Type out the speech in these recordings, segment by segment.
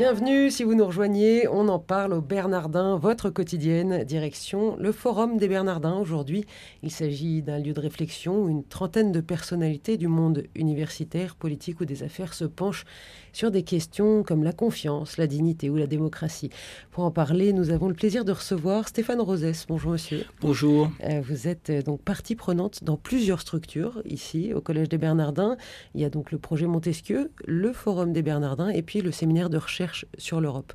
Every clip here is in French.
Bienvenue si vous nous rejoignez, on en parle au Bernardin, votre quotidienne, direction le Forum des Bernardins. Aujourd'hui, il s'agit d'un lieu de réflexion où une trentaine de personnalités du monde universitaire, politique ou des affaires se penchent sur des questions comme la confiance, la dignité ou la démocratie. Pour en parler, nous avons le plaisir de recevoir Stéphane Rosès. Bonjour monsieur. Bonjour. Euh, vous êtes euh, donc partie prenante dans plusieurs structures ici au Collège des Bernardins. Il y a donc le projet Montesquieu, le Forum des Bernardins et puis le séminaire de recherche sur l'Europe.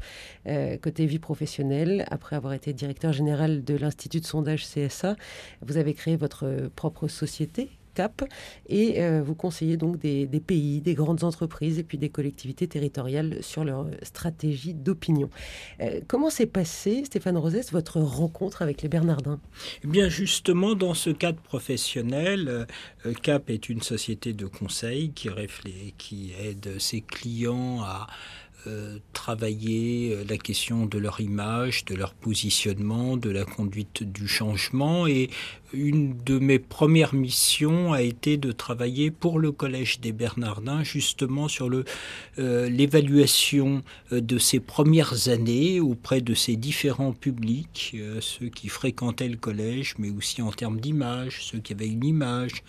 Euh, côté vie professionnelle, après avoir été directeur général de l'Institut de sondage CSA, vous avez créé votre propre société CAP et euh, vous conseillez donc des, pays, des grandes entreprises et puis des collectivités territoriales sur leur stratégie d'opinion. Euh, comment s'est passé, Stéphane Rosès, votre rencontre avec les Bernardins? Eh bien, justement, dans ce cadre professionnel, CAP est une société de conseil qui, qui aide ses clients à euh, travailler euh, la question de leur image, de leur positionnement, de la conduite du changement. Et une de mes premières missions a été de travailler pour le Collège des Bernardins justement sur euh, l'évaluation de ces premières années auprès de ces différents publics, ceux qui fréquentaient le collège, mais aussi en termes d'image, ceux qui avaient une image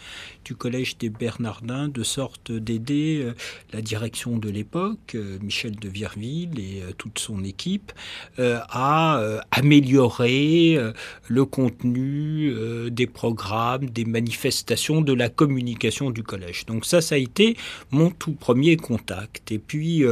du Collège des Bernardins, de sorte d'aider la direction de l'époque, Michel de de Virville et euh, toute son équipe euh, à euh, améliorer le contenu des programmes, des manifestations, de la communication du collège. Donc ça, ça a été mon tout premier contact. Et puis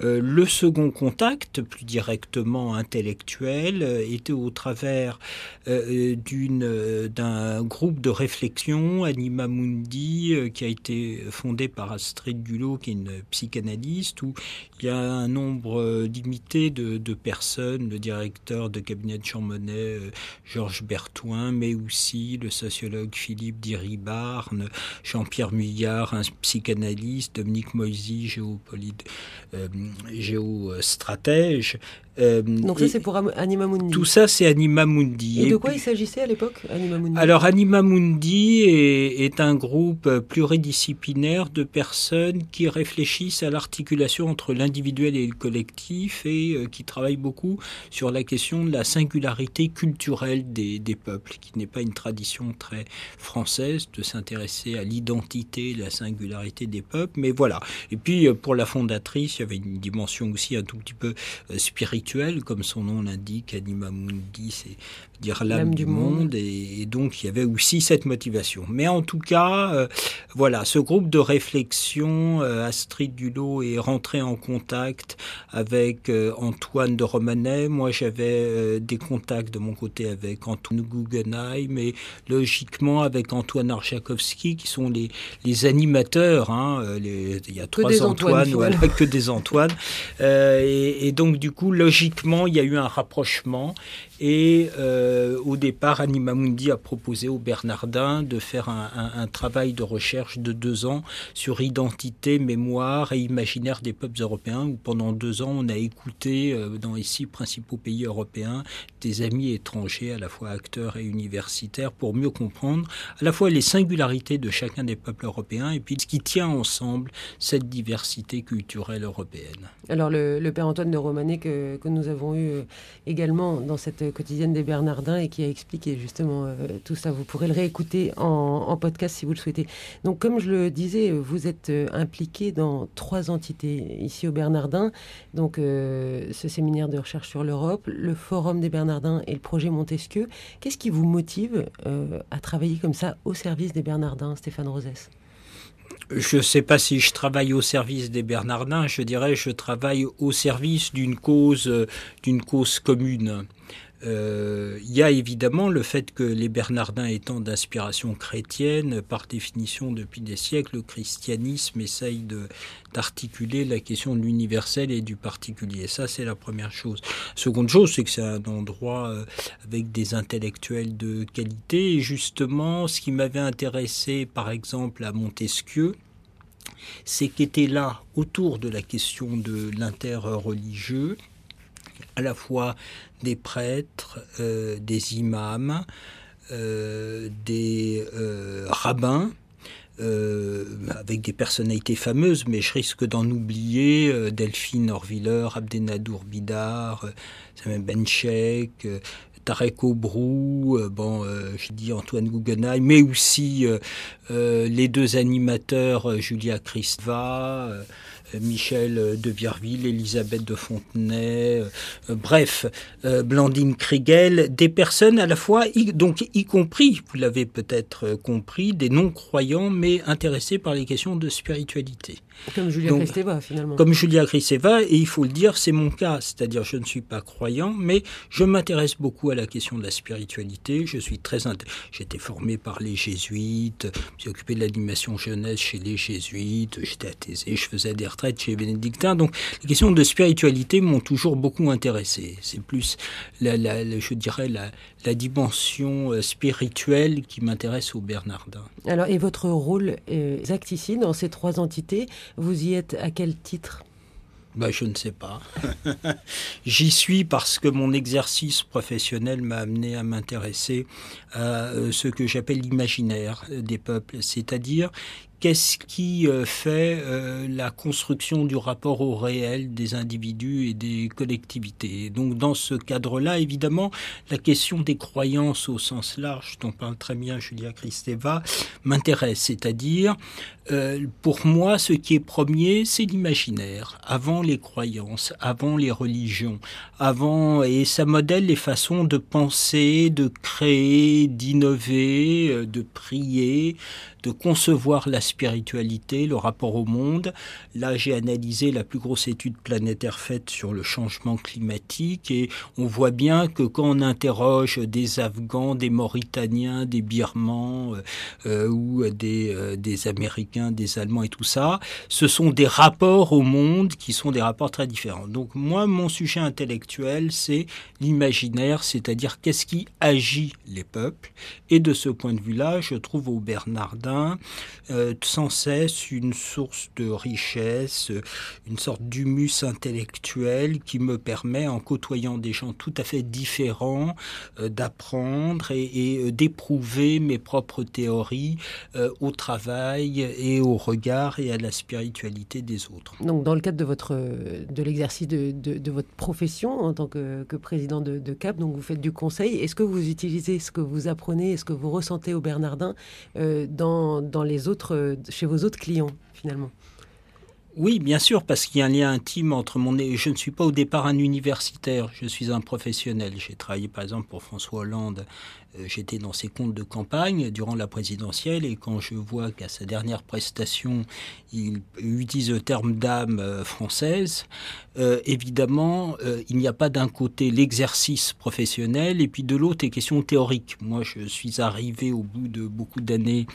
le second contact, plus directement intellectuel, était au travers d'un groupe de réflexion, Anima Mundi, qui a été fondé par Astrid Dulot, qui est une psychanalyste, où il y a un nombre euh, limité de, personnes, le directeur de cabinet de Jean Monnet, euh, Georges Bertouin, mais aussi le sociologue Philippe Diribarne, Jean-Pierre Muillard, un psychanalyste, Dominique Moisy, géopolite, euh, géostratège, euh, Donc ça c'est pour Anima Mundi. Tout ça c'est Anima Mundi. Et, de quoi il s'agissait à l'époque, Anima Mundi? Alors Anima Mundi est, un groupe pluridisciplinaire de personnes qui réfléchissent à l'articulation entre l'individuel et le collectif et euh, qui travaillent beaucoup sur la question de la singularité culturelle des, des peuples, qui n'est pas une tradition très française de s'intéresser à l'identité, la singularité des peuples, mais voilà. Et puis euh, pour la fondatrice, il y avait une dimension aussi un tout petit peu spirituelle comme son nom l'indique, Anima Mundi, c'est dire l'âme du monde, Et, donc il y avait aussi cette motivation. Mais en tout cas, euh, voilà, ce groupe de réflexion, euh, Astrid Dulot est rentré en contact avec euh, Antoine de Romanet. Moi, j'avais des contacts de mon côté avec Antoine Guggenheim et logiquement avec Antoine Arjakovski, qui sont les, les animateurs. Hein, il y a trois Antoine, voilà, que des Antoine. Et, et, donc, du coup, logiquement, il y a eu un rapprochement. Et euh, au départ, Anima Mundi a proposé aux Bernardins de faire un, travail de recherche de deux ans sur identité, mémoire et imaginaire des peuples européens, où pendant deux ans, on a écouté euh, dans les six principaux pays européens des amis étrangers, à la fois acteurs et universitaires, pour mieux comprendre à la fois les singularités de chacun des peuples européens et puis ce qui tient ensemble cette diversité culturelle européenne. Alors le, père Antoine de Romanet que, que nous avons eu euh, également dans cette quotidienne des Bernardins et qui a expliqué justement euh, tout ça. Vous pourrez le réécouter en, podcast si vous le souhaitez. Donc, comme je le disais, vous êtes euh, impliqué dans trois entités ici au Bernardin. Donc, euh, ce séminaire de recherche sur l'Europe, le Forum des Bernardins et le projet Montesquieu. Qu'est-ce qui vous motive à travailler comme ça au service des Bernardins, Stéphane Rosès? Je ne sais pas si je travaille au service des Bernardins, je dirais je travaille au service d'une cause, d'une cause commune. Euh, il y a évidemment le fait que les Bernardins étant d'inspiration chrétienne, par définition depuis des siècles, le christianisme essaye d'articuler la question de l'universel et du particulier. Ça, c'est la première chose. Seconde chose, c'est que c'est un endroit euh, avec des intellectuels de qualité. Et justement, ce qui m'avait intéressé, par exemple, à Montesquieu, c'est qu'était là, autour de la question de l'interreligieux, à la fois des prêtres, des imams, des rabbins, avec des personnalités fameuses, mais je risque d'en oublier Delphine Orviller, Abdenadour Bidar, Samuel Benchek, Tarek Obrou, euh, bon, euh, je Antoine Guggenheim, mais aussi euh, les deux animateurs Julia Christva, Michel de Vierville, Elisabeth de Fontenay, bref, Blandine Kriegel, des personnes à la fois, donc y compris, vous l'avez peut-être compris, des non-croyants, mais intéressés par les questions de spiritualité. Comme Julia Kristeva, finalement. Comme Julia Kristeva, et il faut le dire, c'est mon cas. C'est-à-dire, je ne suis pas croyant, mais je m'intéresse beaucoup à la question de la spiritualité. Je suis très. J'étais formé par les jésuites, j'ai occupé de l'animation jeunesse chez les jésuites, j'étais athésé, je faisais des retraites chez les bénédictins. Donc, les questions de spiritualité m'ont toujours beaucoup intéressé. C'est plus, la, je dirais, la, la dimension euh, spirituelle qui m'intéresse au Bernardin. Alors, et votre rôle exact ici, dans ces trois entités, vous y êtes à quel titre? Bah, je ne sais pas. J'y suis parce que mon exercice professionnel m'a amené à m'intéresser à euh, ce que j'appelle l'imaginaire des peuples, c'est-à-dire qu'est-ce qui euh, fait euh, la construction du rapport au réel des individus et des collectivités? donc dans ce cadre-là, évidemment, la question des croyances au sens large, dont parle très bien Julia Kristeva, m'intéresse. C'est-à-dire, euh, pour moi, ce qui est premier, c'est l'imaginaire, avant les croyances, avant les religions, avant, et ça modèle les façons de penser, de créer, d'innover, de prier, de concevoir la spiritualité, le rapport au monde. Là, j'ai analysé la plus grosse étude planétaire faite sur le changement climatique et on voit bien que quand on interroge des Afghans, des Mauritaniens, des Birmans euh, euh, ou des, euh, des Américains, des Allemands et tout ça, ce sont des rapports au monde qui sont des rapports très différents. Donc moi, mon sujet intellectuel, c'est l'imaginaire, c'est-à-dire qu'est-ce qui agit les peuples. Et de ce point de vue-là, je trouve au Bernardin sans cesse une source de richesse, une sorte d'humus intellectuel qui me permet, en côtoyant des gens tout à fait différents, euh, d'apprendre et, euh, d'éprouver mes propres théories au travail et au regard et à la spiritualité des autres. Donc, dans le cadre de votre de l'exercice de, votre profession en tant que, président de, CAP, donc vous faites du conseil. Est-ce que vous utilisez ce que vous apprenez, est ce que vous ressentez au Bernardin dans dans, les autres, chez vos autres clients, finalement oui, bien sûr, parce qu'il y a un lien intime entre mon... Je ne suis pas au départ un universitaire, je suis un professionnel. J'ai travaillé par exemple pour François Hollande euh, j'étais dans ses comptes de campagne durant la présidentielle et quand je vois qu'à sa dernière prestation, il utilise le terme d'âme euh, française, euh, évidemment, il n'y a pas d'un côté l'exercice professionnel et puis de l'autre les questions théoriques. Moi, je suis arrivé au bout de beaucoup d'années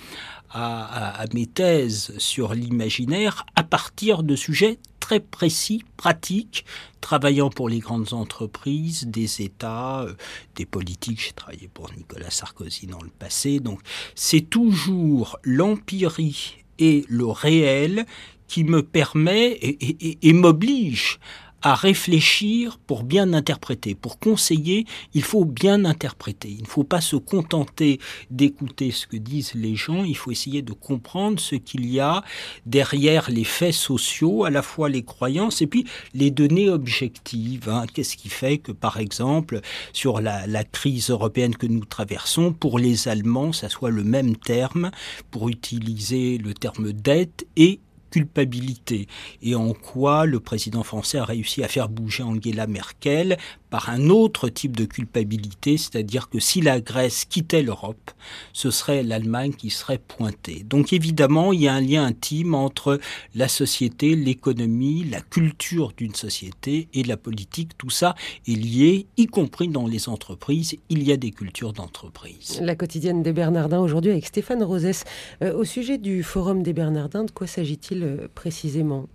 à, mes thèses sur l'imaginaire à partir de sujets très précis, pratique, travaillant pour les grandes entreprises, des États, euh, des politiques. J'ai travaillé pour Nicolas Sarkozy dans le passé. Donc c'est toujours l'empirie et le réel qui me permet et m'oblige à réfléchir pour bien interpréter. Pour conseiller, il faut bien interpréter. Il ne faut pas se contenter d'écouter ce que disent les gens, il faut essayer de comprendre ce qu'il y a derrière les faits sociaux, à la fois les croyances et puis les données objectives. Hein. Qu'est-ce qui fait que, par exemple, sur la, la crise européenne que nous traversons, pour les Allemands, ça soit le même terme pour utiliser le terme dette et culpabilité. Et en quoi le président français a réussi à faire bouger Angela Merkel par un autre type de culpabilité, c'est-à-dire que si la Grèce quittait l'Europe, ce serait l'Allemagne qui serait pointée. Donc évidemment, il y a un lien intime entre la société, l'économie, la culture d'une société et la politique. Tout ça est lié, y compris dans les entreprises. Il y a des cultures d'entreprise. La quotidienne des Bernardins aujourd'hui avec Stéphane Rosès. Euh, au sujet du Forum des Bernardins, de quoi s'agit-il euh, précisément?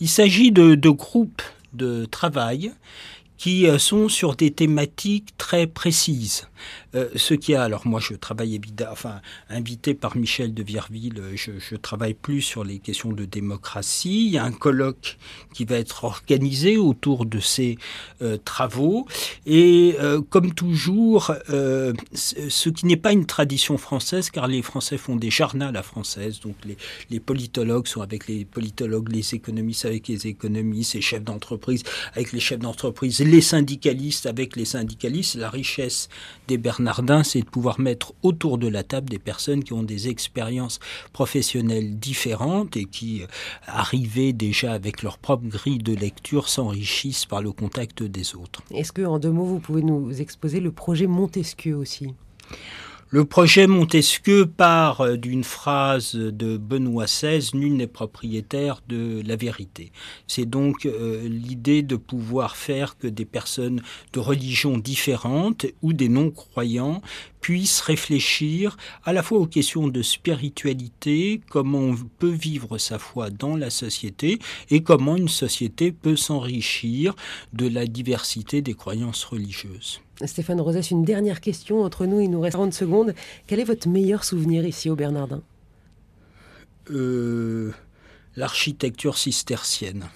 Il s'agit de, de groupes de travail qui euh, sont sur des thématiques très précises. Euh, ce qui a, alors moi je travaille enfin invité par Michel de Virville, euh, je, travaille plus sur les questions de démocratie. Il y a un colloque qui va être organisé autour de ces travaux. Et comme toujours, ce qui n'est pas une tradition française, car les Français font des journaux à la française, donc les politologues sont avec les politologues, les économistes avec les économistes, les chefs d'entreprise avec les chefs d'entreprise, les syndicalistes avec les syndicalistes. La richesse des Bernardins, c'est de pouvoir mettre autour de la table des personnes qui ont des expériences professionnelles différentes et qui, euh, arrivées déjà avec leur propre grille de lecture, s'enrichissent par le contact des autres. Est-ce que, en deux mots, vous pouvez nous exposer le projet Montesquieu aussi? Le projet Montesquieu part euh, d'une phrase de Benoît XVI, nul n'est propriétaire de la vérité. C'est donc euh, l'idée de pouvoir faire que des personnes de religions différentes ou des non-croyants puissent réfléchir à la fois aux questions de spiritualité, comment on peut vivre sa foi dans la société et comment une société peut s'enrichir de la diversité des croyances religieuses. Stéphane Rosès, une dernière question entre nous, il nous reste 30 secondes. Quel est votre meilleur souvenir ici au Bernardin? Euh, L'architecture cistercienne.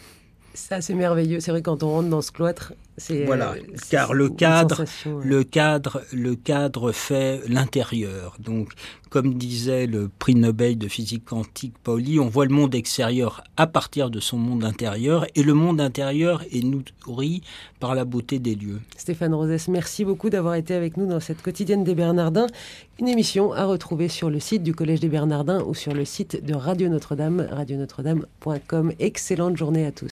Ça, c'est merveilleux. C'est vrai, quand on rentre dans ce cloître, c'est. Voilà, euh, car le cadre, le cadre, le cadre fait l'intérieur. Donc, comme disait le prix Nobel de physique quantique Pauli, on voit le monde extérieur à partir de son monde intérieur, et le monde intérieur est nourri par la beauté des lieux. Stéphane Rosès, merci beaucoup d'avoir été avec nous dans cette quotidienne des Bernardins. Une émission à retrouver sur le site du Collège des Bernardins ou sur le site de Radio Notre-Dame, radionotre-dame.com. Excellente journée à tous.